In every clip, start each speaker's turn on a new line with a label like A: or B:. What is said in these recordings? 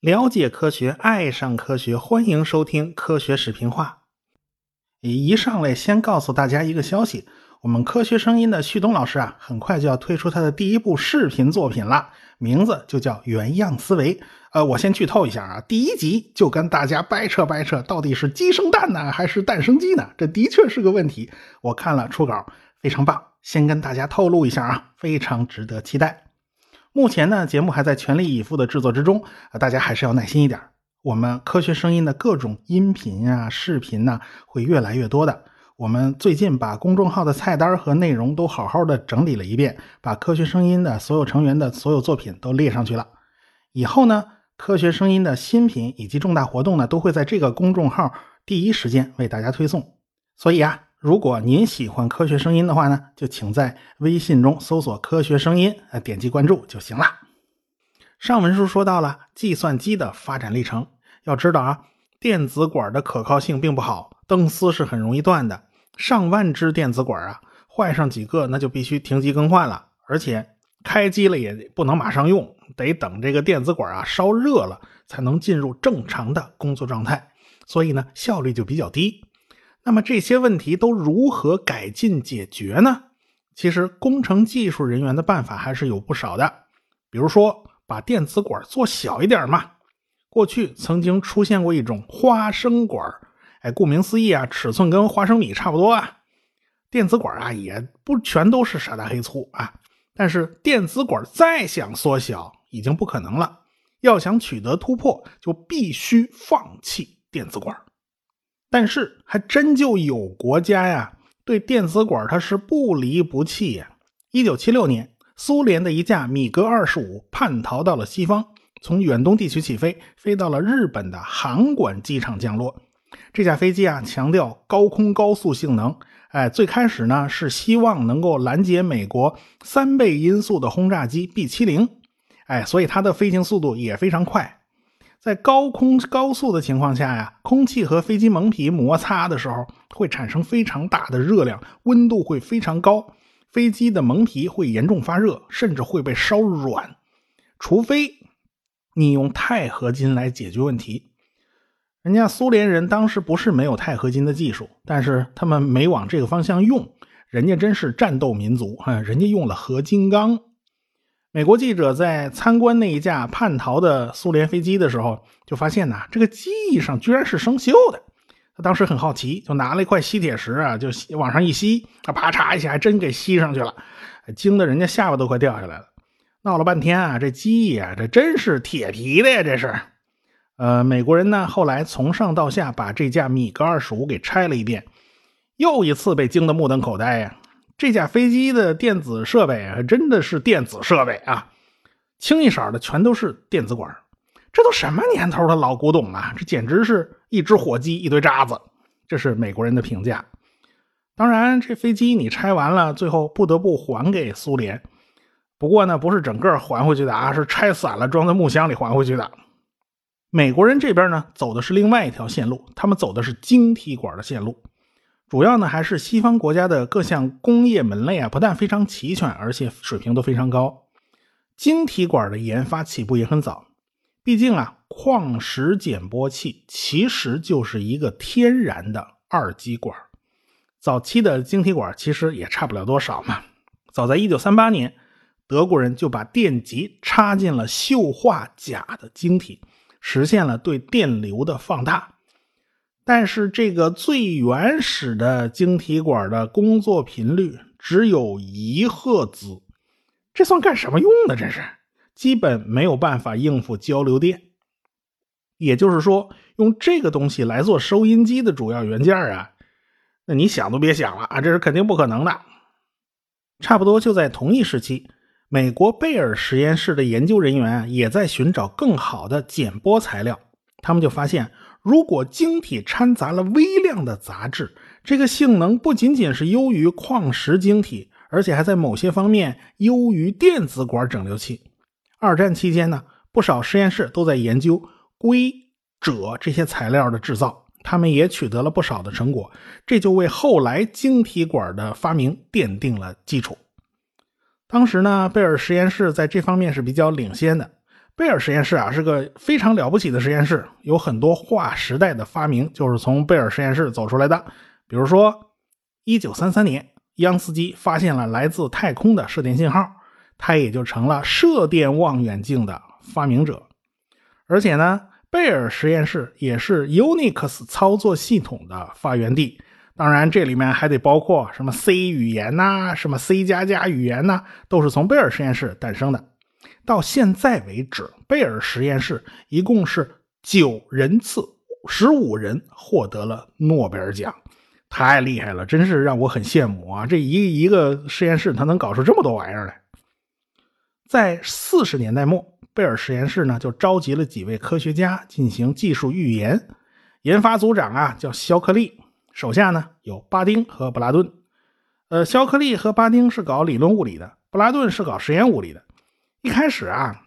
A: 了解科学，爱上科学，欢迎收听科学视频化。一上来先告诉大家一个消息，我们科学声音的旭东老师啊，很快就要推出他的第一部视频作品了，名字就叫《原样思维》。呃，我先剧透一下啊，第一集就跟大家掰扯掰扯，到底是鸡生蛋呢，还是蛋生鸡呢？这的确是个问题。我看了初稿，非常棒，先跟大家透露一下啊，非常值得期待。目前呢，节目还在全力以赴的制作之中啊，大家还是要耐心一点。我们科学声音的各种音频啊、视频呢，会越来越多的。我们最近把公众号的菜单和内容都好好的整理了一遍，把科学声音的所有成员的所有作品都列上去了。以后呢，科学声音的新品以及重大活动呢，都会在这个公众号第一时间为大家推送。所以啊。如果您喜欢科学声音的话呢，就请在微信中搜索“科学声音”，呃，点击关注就行了。上文书说到了计算机的发展历程，要知道啊，电子管的可靠性并不好，灯丝是很容易断的。上万只电子管啊，坏上几个那就必须停机更换了，而且开机了也不能马上用，得等这个电子管啊烧热了才能进入正常的工作状态，所以呢，效率就比较低。那么这些问题都如何改进解决呢？其实工程技术人员的办法还是有不少的，比如说把电子管做小一点嘛。过去曾经出现过一种花生管，哎，顾名思义啊，尺寸跟花生米差不多啊。电子管啊也不全都是傻大黑粗啊，但是电子管再想缩小已经不可能了。要想取得突破，就必须放弃电子管。但是还真就有国家呀，对电子管它是不离不弃呀。一九七六年，苏联的一架米格二十五叛逃到了西方，从远东地区起飞，飞到了日本的函馆机场降落。这架飞机啊，强调高空高速性能。哎，最开始呢是希望能够拦截美国三倍音速的轰炸机 B 七零。哎，所以它的飞行速度也非常快。在高空高速的情况下呀，空气和飞机蒙皮摩擦的时候，会产生非常大的热量，温度会非常高，飞机的蒙皮会严重发热，甚至会被烧软。除非你用钛合金来解决问题。人家苏联人当时不是没有钛合金的技术，但是他们没往这个方向用。人家真是战斗民族啊，人家用了合金钢。美国记者在参观那一架叛逃的苏联飞机的时候，就发现呐，这个机翼上居然是生锈的。他当时很好奇，就拿了一块吸铁石啊，就往上一吸，啊，啪嚓一下，还真给吸上去了，惊得人家下巴都快掉下来了。闹了半天啊，这机翼啊，这真是铁皮的呀，这是。呃，美国人呢，后来从上到下把这架米格二十五给拆了一遍，又一次被惊得目瞪口呆呀。这架飞机的电子设备啊，真的是电子设备啊，清一色的全都是电子管。这都什么年头的老古董啊？这简直是一只火鸡一堆渣子。这是美国人的评价。当然，这飞机你拆完了，最后不得不还给苏联。不过呢，不是整个还回去的啊，是拆散了装在木箱里还回去的。美国人这边呢，走的是另外一条线路，他们走的是晶体管的线路。主要呢还是西方国家的各项工业门类啊，不但非常齐全，而且水平都非常高。晶体管的研发起步也很早，毕竟啊，矿石减波器其实就是一个天然的二极管。早期的晶体管其实也差不了多少嘛。早在1938年，德国人就把电极插进了溴化钾的晶体，实现了对电流的放大。但是这个最原始的晶体管的工作频率只有一赫兹，这算干什么用的？这是基本没有办法应付交流电。也就是说，用这个东西来做收音机的主要元件啊，那你想都别想了啊，这是肯定不可能的。差不多就在同一时期，美国贝尔实验室的研究人员也在寻找更好的减波材料，他们就发现。如果晶体掺杂了微量的杂质，这个性能不仅仅是优于矿石晶体，而且还在某些方面优于电子管整流器。二战期间呢，不少实验室都在研究硅、锗这些材料的制造，他们也取得了不少的成果，这就为后来晶体管的发明奠定了基础。当时呢，贝尔实验室在这方面是比较领先的。贝尔实验室啊是个非常了不起的实验室，有很多划时代的发明就是从贝尔实验室走出来的。比如说，一九三三年，央斯基发现了来自太空的射电信号，他也就成了射电望远镜的发明者。而且呢，贝尔实验室也是 Unix 操作系统的发源地。当然，这里面还得包括什么 C 语言呐，什么 C 加加语言呐，都是从贝尔实验室诞生的。到现在为止，贝尔实验室一共是九人次，十五人获得了诺贝尔奖，太厉害了，真是让我很羡慕啊！这一一个实验室，他能搞出这么多玩意儿来。在四十年代末，贝尔实验室呢就召集了几位科学家进行技术预研，研发组长啊叫肖克利。手下呢有巴丁和布拉顿，呃，肖克利和巴丁是搞理论物理的，布拉顿是搞实验物理的。一开始啊，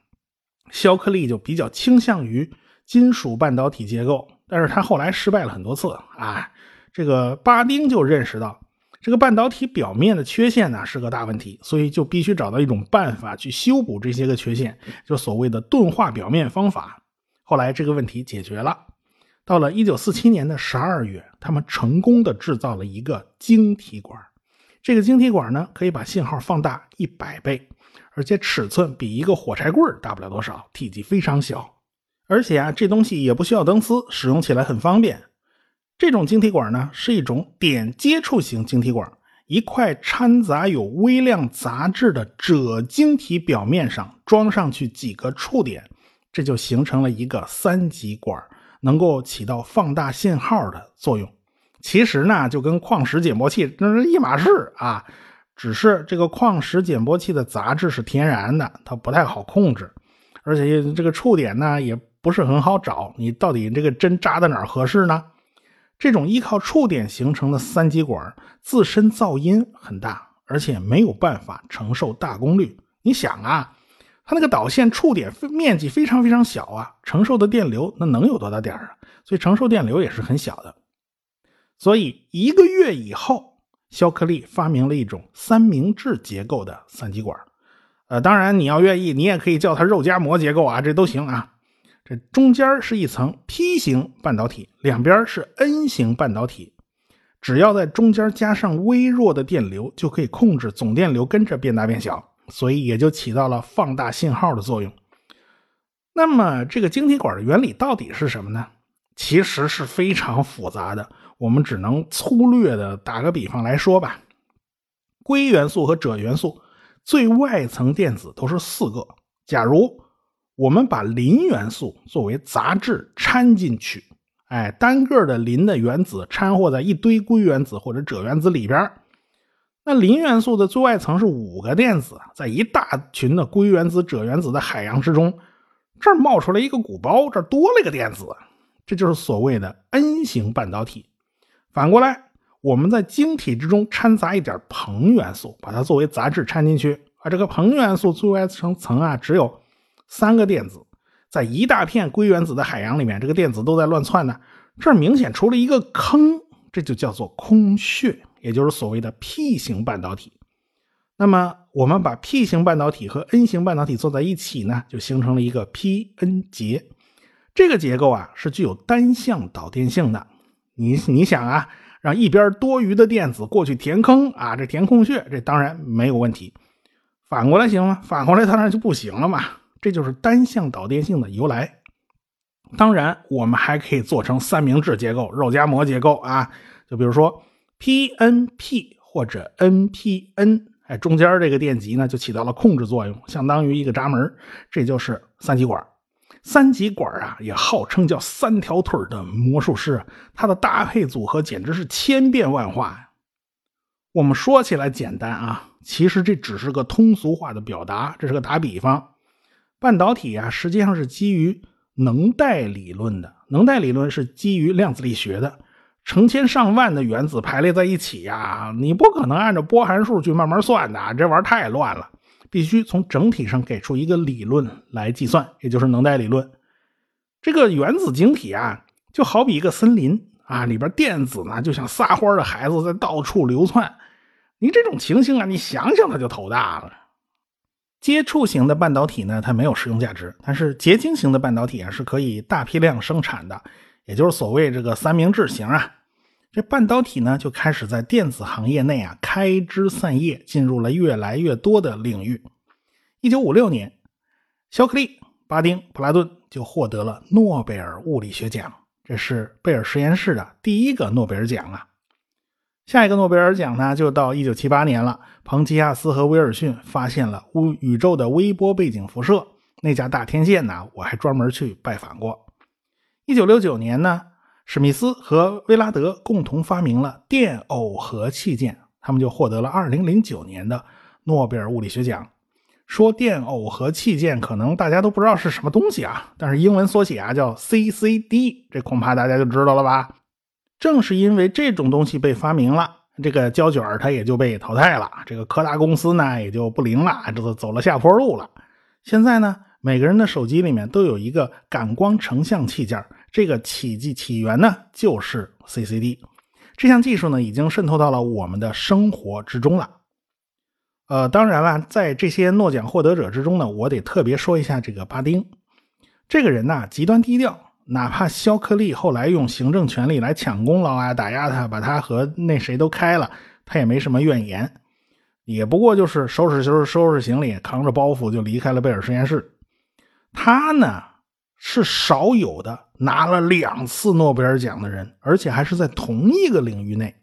A: 肖克利就比较倾向于金属半导体结构，但是他后来失败了很多次啊。这个巴丁就认识到这个半导体表面的缺陷呢是个大问题，所以就必须找到一种办法去修补这些个缺陷，就所谓的钝化表面方法。后来这个问题解决了。到了一九四七年的十二月，他们成功的制造了一个晶体管。这个晶体管呢，可以把信号放大一百倍，而且尺寸比一个火柴棍大不了多少，体积非常小。而且啊，这东西也不需要灯丝，使用起来很方便。这种晶体管呢，是一种点接触型晶体管，一块掺杂有微量杂质的锗晶体表面上装上去几个触点，这就形成了一个三极管。能够起到放大信号的作用，其实呢就跟矿石解磨器那是一码事啊，只是这个矿石减波器的杂质是天然的，它不太好控制，而且这个触点呢也不是很好找，你到底这个针扎在哪儿合适呢？这种依靠触点形成的三极管自身噪音很大，而且没有办法承受大功率。你想啊。它那个导线触点面积非常非常小啊，承受的电流那能有多大点啊？所以承受电流也是很小的。所以一个月以后，肖克利发明了一种三明治结构的三极管。呃，当然你要愿意，你也可以叫它肉夹馍结构啊，这都行啊。这中间是一层 P 型半导体，两边是 N 型半导体。只要在中间加上微弱的电流，就可以控制总电流跟着变大变小。所以也就起到了放大信号的作用。那么这个晶体管的原理到底是什么呢？其实是非常复杂的，我们只能粗略的打个比方来说吧。硅元素和锗元素最外层电子都是四个。假如我们把磷元素作为杂质掺进去，哎，单个的磷的原子掺和在一堆硅原子或者锗原子里边。那磷元素的最外层是五个电子，在一大群的硅原子、锗原子的海洋之中，这儿冒出来一个鼓包，这儿多了一个电子，这就是所谓的 N 型半导体。反过来，我们在晶体之中掺杂一点硼元素，把它作为杂质掺进去，啊，这个硼元素最外层层啊只有三个电子，在一大片硅原子的海洋里面，这个电子都在乱窜呢，这儿明显出了一个坑，这就叫做空穴。也就是所谓的 P 型半导体，那么我们把 P 型半导体和 N 型半导体做在一起呢，就形成了一个 P-N 结。这个结构啊是具有单向导电性的。你你想啊，让一边多余的电子过去填坑啊，这填空穴，这当然没有问题。反过来行吗？反过来当然就不行了嘛。这就是单向导电性的由来。当然，我们还可以做成三明治结构、肉夹馍结构啊，就比如说。PNP 或者 NPN，哎，中间这个电极呢就起到了控制作用，相当于一个闸门，这就是三极管。三极管啊，也号称叫三条腿的魔术师，它的搭配组合简直是千变万化呀。我们说起来简单啊，其实这只是个通俗化的表达，这是个打比方。半导体啊，实际上是基于能带理论的，能带理论是基于量子力学的。成千上万的原子排列在一起呀，你不可能按照波函数去慢慢算的，这玩意儿太乱了。必须从整体上给出一个理论来计算，也就是能带理论。这个原子晶体啊，就好比一个森林啊，里边电子呢就像撒欢的孩子在到处流窜。你这种情形啊，你想想他就头大了。接触型的半导体呢，它没有实用价值，但是结晶型的半导体啊是可以大批量生产的，也就是所谓这个三明治型啊。这半导体呢就开始在电子行业内啊开枝散叶，进入了越来越多的领域。一九五六年，肖克利、巴丁、普拉顿就获得了诺贝尔物理学奖，这是贝尔实验室的第一个诺贝尔奖啊。下一个诺贝尔奖呢，就到一九七八年了。彭齐亚斯和威尔逊发现了宇宇宙的微波背景辐射，那家大天线呢，我还专门去拜访过。一九六九年呢，史密斯和威拉德共同发明了电耦合器件，他们就获得了二零零九年的诺贝尔物理学奖。说电耦合器件，可能大家都不知道是什么东西啊，但是英文缩写啊叫 CCD，这恐怕大家就知道了吧。正是因为这种东西被发明了，这个胶卷它也就被淘汰了，这个柯达公司呢也就不灵了，这都走了下坡路了。现在呢，每个人的手机里面都有一个感光成像器件，这个起迹起源呢就是 CCD。这项技术呢已经渗透到了我们的生活之中了。呃，当然了，在这些诺奖获得者之中呢，我得特别说一下这个巴丁，这个人呢极端低调。哪怕肖克利后来用行政权力来抢功劳啊，打压他，把他和那谁都开了，他也没什么怨言，也不过就是收拾收拾收拾行李，扛着包袱就离开了贝尔实验室。他呢是少有的拿了两次诺贝尔奖的人，而且还是在同一个领域内，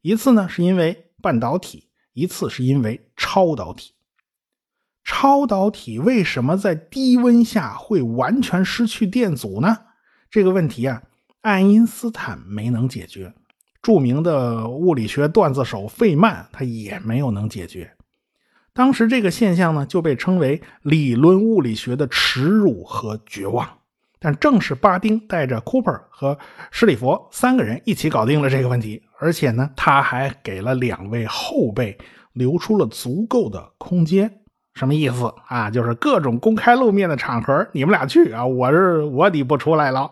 A: 一次呢是因为半导体，一次是因为超导体。超导体为什么在低温下会完全失去电阻呢？这个问题啊，爱因斯坦没能解决，著名的物理学段子手费曼他也没有能解决。当时这个现象呢，就被称为理论物理学的耻辱和绝望。但正是巴丁带着 Cooper 和施里佛三个人一起搞定了这个问题，而且呢，他还给了两位后辈留出了足够的空间。什么意思啊？就是各种公开露面的场合，你们俩去啊，我是我得不出来了。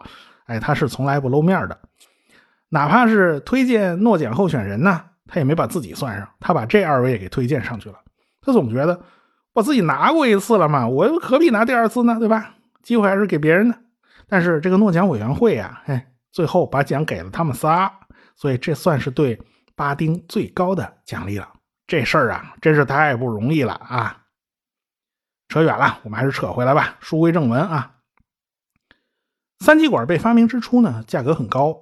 A: 哎，他是从来不露面的，哪怕是推荐诺奖候选人呢，他也没把自己算上，他把这二位给推荐上去了。他总觉得我自己拿过一次了嘛，我又何必拿第二次呢？对吧？机会还是给别人的。但是这个诺奖委员会啊，哎，最后把奖给了他们仨，所以这算是对巴丁最高的奖励了。这事儿啊，真是太不容易了啊！扯远了，我们还是扯回来吧。书归正文啊，三极管被发明之初呢，价格很高，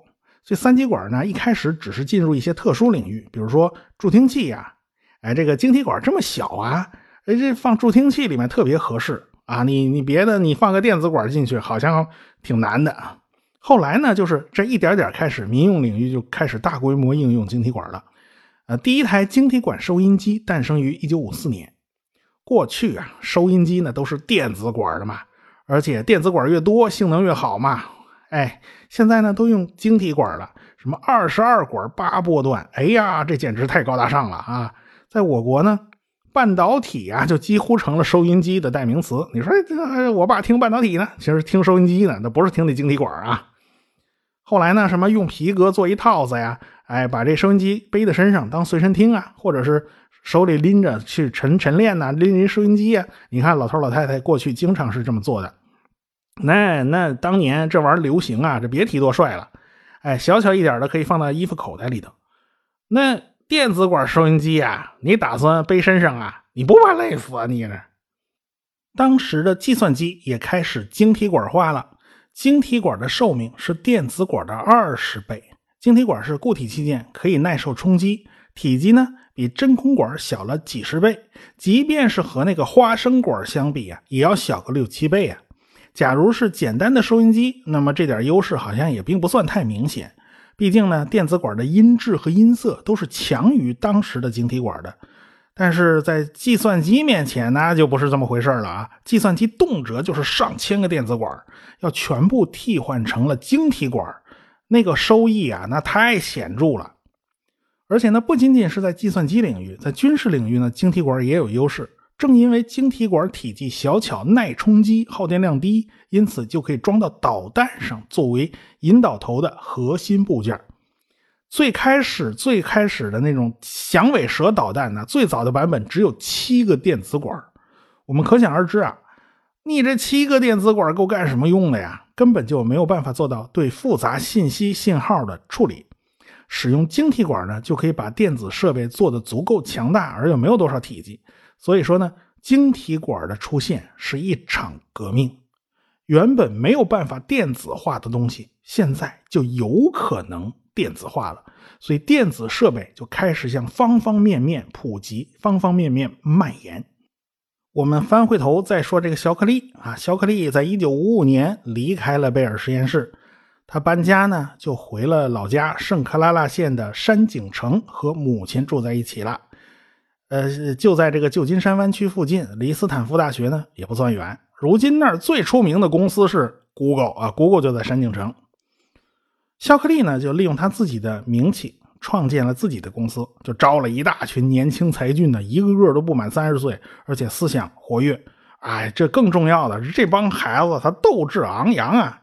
A: 所以三极管呢一开始只是进入一些特殊领域，比如说助听器呀。哎，这个晶体管这么小啊，哎，这放助听器里面特别合适啊。你你别的你放个电子管进去，好像挺难的。后来呢，就是这一点点开始，民用领域就开始大规模应用晶体管了。呃，第一台晶体管收音机诞生于一九五四年。过去啊，收音机呢都是电子管的嘛，而且电子管越多，性能越好嘛。哎，现在呢都用晶体管了，什么二十二管八波段，哎呀，这简直太高大上了啊！在我国呢，半导体啊就几乎成了收音机的代名词。你说这我爸听半导体呢，其实听收音机呢，那不是听那晶体管啊。后来呢，什么用皮革做一套子呀，哎，把这收音机背在身上当随身听啊，或者是。手里拎着去晨晨练呐，拎拎收音机啊！你看老头老太太过去经常是这么做的。那那当年这玩意儿流行啊，这别提多帅了。哎，小巧一点的可以放到衣服口袋里头。那电子管收音机啊，你打算背身上啊？你不怕累死啊？你呢。当时的计算机也开始晶体管化了。晶体管的寿命是电子管的二十倍。晶体管是固体器件，可以耐受冲击，体积呢？比真空管小了几十倍，即便是和那个花生管相比啊，也要小个六七倍啊。假如是简单的收音机，那么这点优势好像也并不算太明显。毕竟呢，电子管的音质和音色都是强于当时的晶体管的。但是在计算机面前，那就不是这么回事了啊！计算机动辄就是上千个电子管，要全部替换成了晶体管，那个收益啊，那太显著了。而且呢，不仅仅是在计算机领域，在军事领域呢，晶体管也有优势。正因为晶体管体积小巧、耐冲击、耗电量低，因此就可以装到导弹上，作为引导头的核心部件。最开始、最开始的那种响尾蛇导弹呢，最早的版本只有七个电子管。我们可想而知啊，你这七个电子管够干什么用的呀？根本就没有办法做到对复杂信息信号的处理。使用晶体管呢，就可以把电子设备做得足够强大，而又没有多少体积。所以说呢，晶体管的出现是一场革命。原本没有办法电子化的东西，现在就有可能电子化了。所以电子设备就开始向方方面面普及，方方面面蔓延。我们翻回头再说这个肖克利啊，肖克利在一九五五年离开了贝尔实验室。他搬家呢，就回了老家圣克拉拉县的山景城，和母亲住在一起了。呃，就在这个旧金山湾区附近，离斯坦福大学呢也不算远。如今那儿最出名的公司是 Google 啊，Google 就在山景城。肖克利呢，就利用他自己的名气，创建了自己的公司，就招了一大群年轻才俊的，一个个都不满三十岁，而且思想活跃。哎，这更重要的是，这帮孩子他斗志昂扬啊。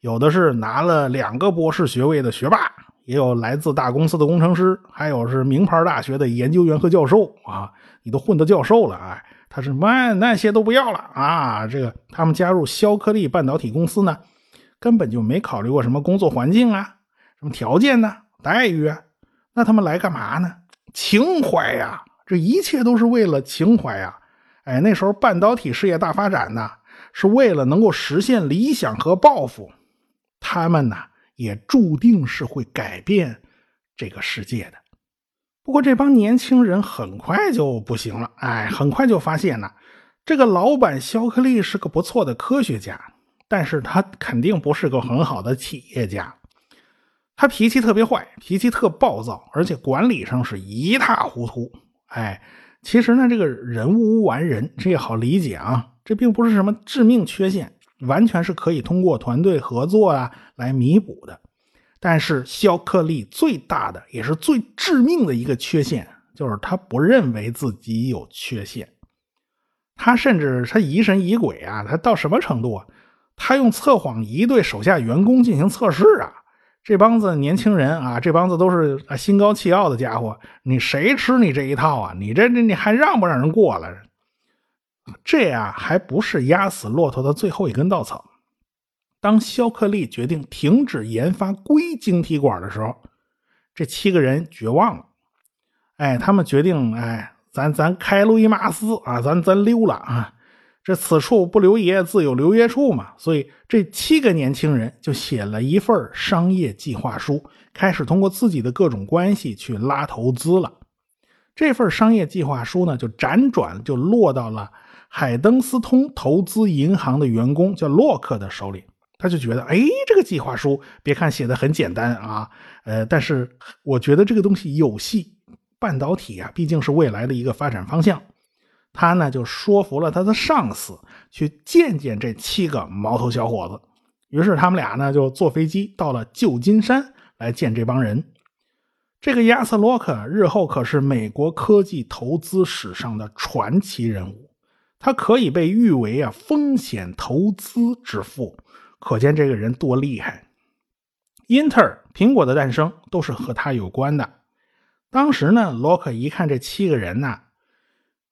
A: 有的是拿了两个博士学位的学霸，也有来自大公司的工程师，还有是名牌大学的研究员和教授啊！你都混到教授了，哎，他是那那些都不要了啊！这个他们加入肖克利半导体公司呢，根本就没考虑过什么工作环境啊、什么条件呢、待遇啊，那他们来干嘛呢？情怀呀，这一切都是为了情怀呀！哎，那时候半导体事业大发展呢，是为了能够实现理想和抱负。他们呢，也注定是会改变这个世界的。不过这帮年轻人很快就不行了，哎，很快就发现呢，这个老板肖克利是个不错的科学家，但是他肯定不是个很好的企业家。他脾气特别坏，脾气特暴躁，而且管理上是一塌糊涂。哎，其实呢，这个人无完人，这也好理解啊，这并不是什么致命缺陷。完全是可以通过团队合作啊来弥补的，但是肖克利最大的也是最致命的一个缺陷，就是他不认为自己有缺陷，他甚至他疑神疑鬼啊，他到什么程度啊？他用测谎仪对手下员工进行测试啊！这帮子年轻人啊，这帮子都是心高气傲的家伙，你谁吃你这一套啊？你这这你还让不让人过了？这呀，还不是压死骆驼的最后一根稻草。当肖克利决定停止研发硅晶体管的时候，这七个人绝望了。哎，他们决定，哎，咱咱开路易马斯啊，咱咱溜了啊！这此处不留爷，自有留爷处嘛。所以，这七个年轻人就写了一份商业计划书，开始通过自己的各种关系去拉投资了。这份商业计划书呢，就辗转就落到了。海登斯通投资银行的员工叫洛克的手里，他就觉得，哎，这个计划书别看写的很简单啊，呃，但是我觉得这个东西有戏。半导体啊，毕竟是未来的一个发展方向。他呢就说服了他的上司去见见这七个毛头小伙子。于是他们俩呢就坐飞机到了旧金山来见这帮人。这个亚瑟·洛克日后可是美国科技投资史上的传奇人物。他可以被誉为啊风险投资之父，可见这个人多厉害。英特尔、苹果的诞生都是和他有关的。当时呢，洛克一看这七个人呢，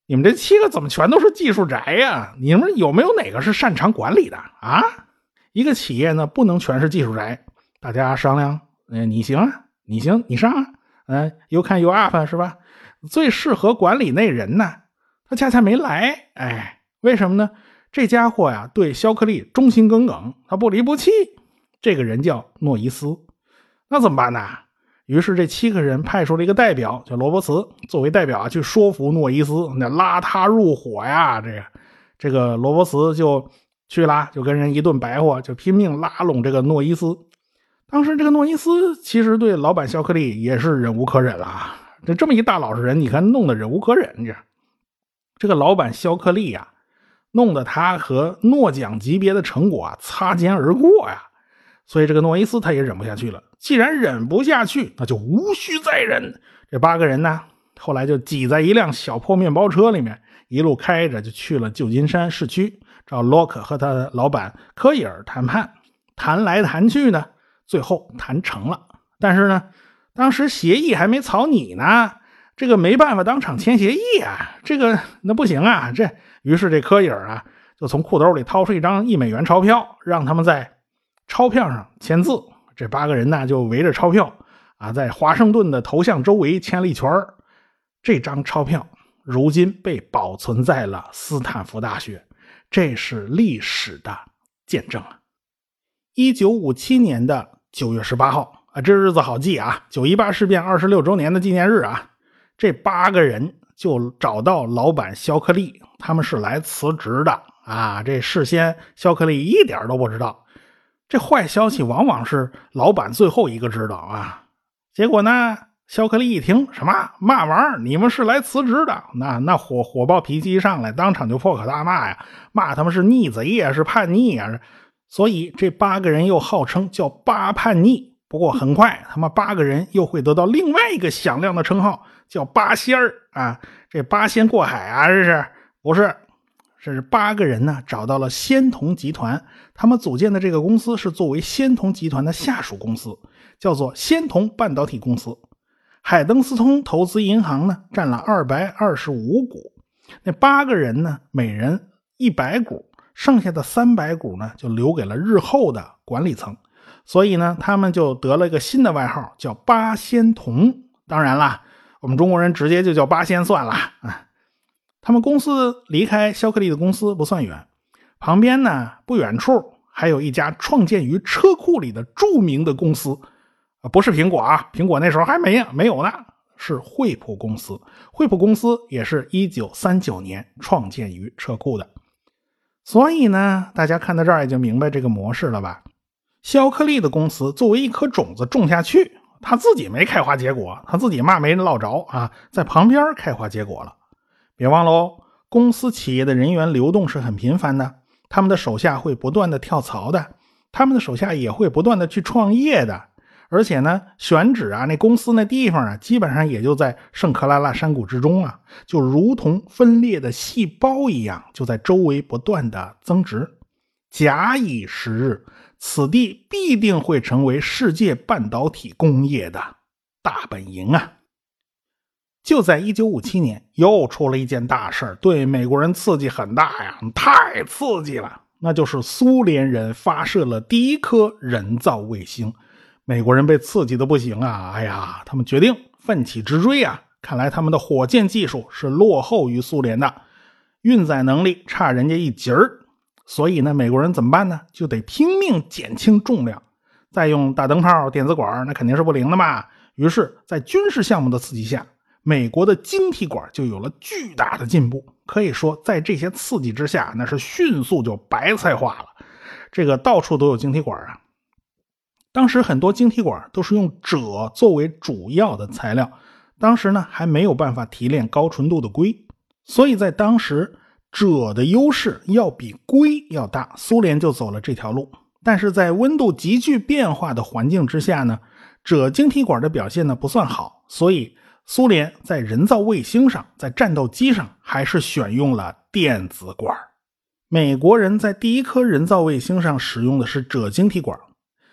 A: 你们这七个怎么全都是技术宅呀？你们有没有哪个是擅长管理的啊？一个企业呢，不能全是技术宅。大家商量，嗯，你行啊，你行，你上啊，嗯，，You can you up 是吧？最适合管理那人呢？他恰恰没来，哎，为什么呢？这家伙呀，对肖克利忠心耿耿，他不离不弃。这个人叫诺伊斯，那怎么办呢？于是这七个人派出了一个代表，叫罗伯茨，作为代表啊，去说服诺伊斯，那拉他入伙呀。这个这个罗伯茨就去了，就跟人一顿白话，就拼命拉拢这个诺伊斯。当时这个诺伊斯其实对老板肖克利也是忍无可忍了，这这么一大老实人，你看弄得忍无可忍，这。这个老板肖克利呀，弄得他和诺奖级别的成果啊擦肩而过呀，所以这个诺伊斯他也忍不下去了。既然忍不下去，那就无需再忍。这八个人呢，后来就挤在一辆小破面包车里面，一路开着就去了旧金山市区，找洛克和他的老板科伊尔谈判。谈来谈去呢，最后谈成了。但是呢，当时协议还没草拟呢。这个没办法当场签协议啊，这个那不行啊。这于是这柯伊尔啊，就从裤兜里掏出一张一美元钞票，让他们在钞票上签字。这八个人呢，就围着钞票啊，在华盛顿的头像周围签了一圈这张钞票如今被保存在了斯坦福大学，这是历史的见证啊！一九五七年的九月十八号啊，这日子好记啊，九一八事变二十六周年的纪念日啊。这八个人就找到老板肖克利，他们是来辞职的啊！这事先肖克利一点都不知道。这坏消息往往是老板最后一个知道啊。结果呢，肖克利一听什么嘛玩意儿，你们是来辞职的？那那火火爆脾气一上来，当场就破口大骂呀，骂他们是逆贼呀，是叛逆呀。所以这八个人又号称叫八叛逆。不过很快，他们八个人又会得到另外一个响亮的称号，叫八仙儿啊！这八仙过海啊，这是不是？这是八个人呢，找到了仙童集团，他们组建的这个公司是作为仙童集团的下属公司，叫做仙童半导体公司。海登斯通投资银行呢，占了二百二十五股。那八个人呢，每人一百股，剩下的三百股呢，就留给了日后的管理层。所以呢，他们就得了一个新的外号，叫八仙童。当然了，我们中国人直接就叫八仙算了啊。他们公司离开肖克利的公司不算远，旁边呢不远处还有一家创建于车库里的著名的公司，啊，不是苹果啊，苹果那时候还没没有呢，是惠普公司。惠普公司也是一九三九年创建于车库的。所以呢，大家看到这儿也就明白这个模式了吧？肖克利的公司作为一颗种子种下去，他自己没开花结果，他自己嘛没落着啊，在旁边开花结果了。别忘了哦，公司企业的人员流动是很频繁的，他们的手下会不断的跳槽的，他们的手下也会不断的去创业的，而且呢，选址啊，那公司那地方啊，基本上也就在圣克拉拉山谷之中啊，就如同分裂的细胞一样，就在周围不断的增值。假以时日。此地必定会成为世界半导体工业的大本营啊！就在一九五七年，又出了一件大事对美国人刺激很大呀，太刺激了！那就是苏联人发射了第一颗人造卫星，美国人被刺激的不行啊！哎呀，他们决定奋起直追啊！看来他们的火箭技术是落后于苏联的，运载能力差人家一截儿。所以呢，美国人怎么办呢？就得拼命减轻重量，再用大灯泡、电子管，那肯定是不灵的嘛。于是，在军事项目的刺激下，美国的晶体管就有了巨大的进步。可以说，在这些刺激之下，那是迅速就白菜化了。这个到处都有晶体管啊。当时很多晶体管都是用锗作为主要的材料，当时呢还没有办法提炼高纯度的硅，所以在当时。锗的优势要比硅要大，苏联就走了这条路。但是在温度急剧变化的环境之下呢，锗晶体管的表现呢不算好，所以苏联在人造卫星上，在战斗机上还是选用了电子管。美国人在第一颗人造卫星上使用的是锗晶体管，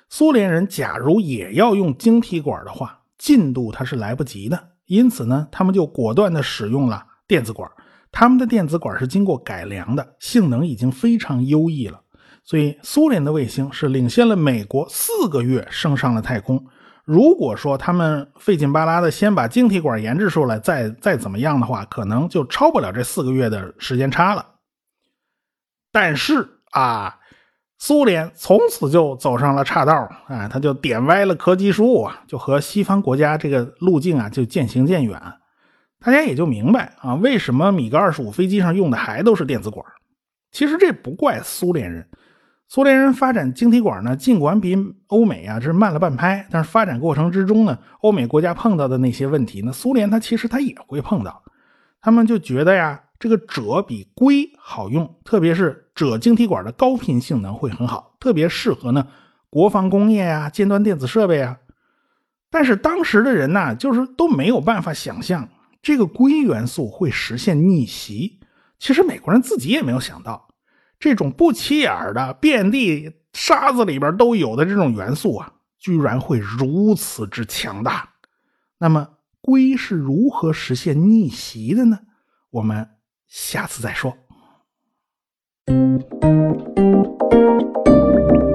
A: 苏联人假如也要用晶体管的话，进度它是来不及的，因此呢，他们就果断的使用了电子管。他们的电子管是经过改良的，性能已经非常优异了。所以苏联的卫星是领先了美国四个月升上了太空。如果说他们费劲巴拉的先把晶体管研制出来，再再怎么样的话，可能就超不了这四个月的时间差了。但是啊，苏联从此就走上了岔道啊，他就点歪了科技树啊，就和西方国家这个路径啊就渐行渐远。大家也就明白啊，为什么米格二十五飞机上用的还都是电子管？其实这不怪苏联人，苏联人发展晶体管呢，尽管比欧美啊这是慢了半拍，但是发展过程之中呢，欧美国家碰到的那些问题，那苏联它其实它也会碰到。他们就觉得呀，这个锗比硅好用，特别是锗晶体管的高频性能会很好，特别适合呢国防工业呀、尖端电子设备啊。但是当时的人呢，就是都没有办法想象。这个硅元素会实现逆袭，其实美国人自己也没有想到，这种不起眼的、遍地沙子里边都有的这种元素啊，居然会如此之强大。那么，硅是如何实现逆袭的呢？我们下次再说。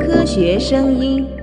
B: 科学声音。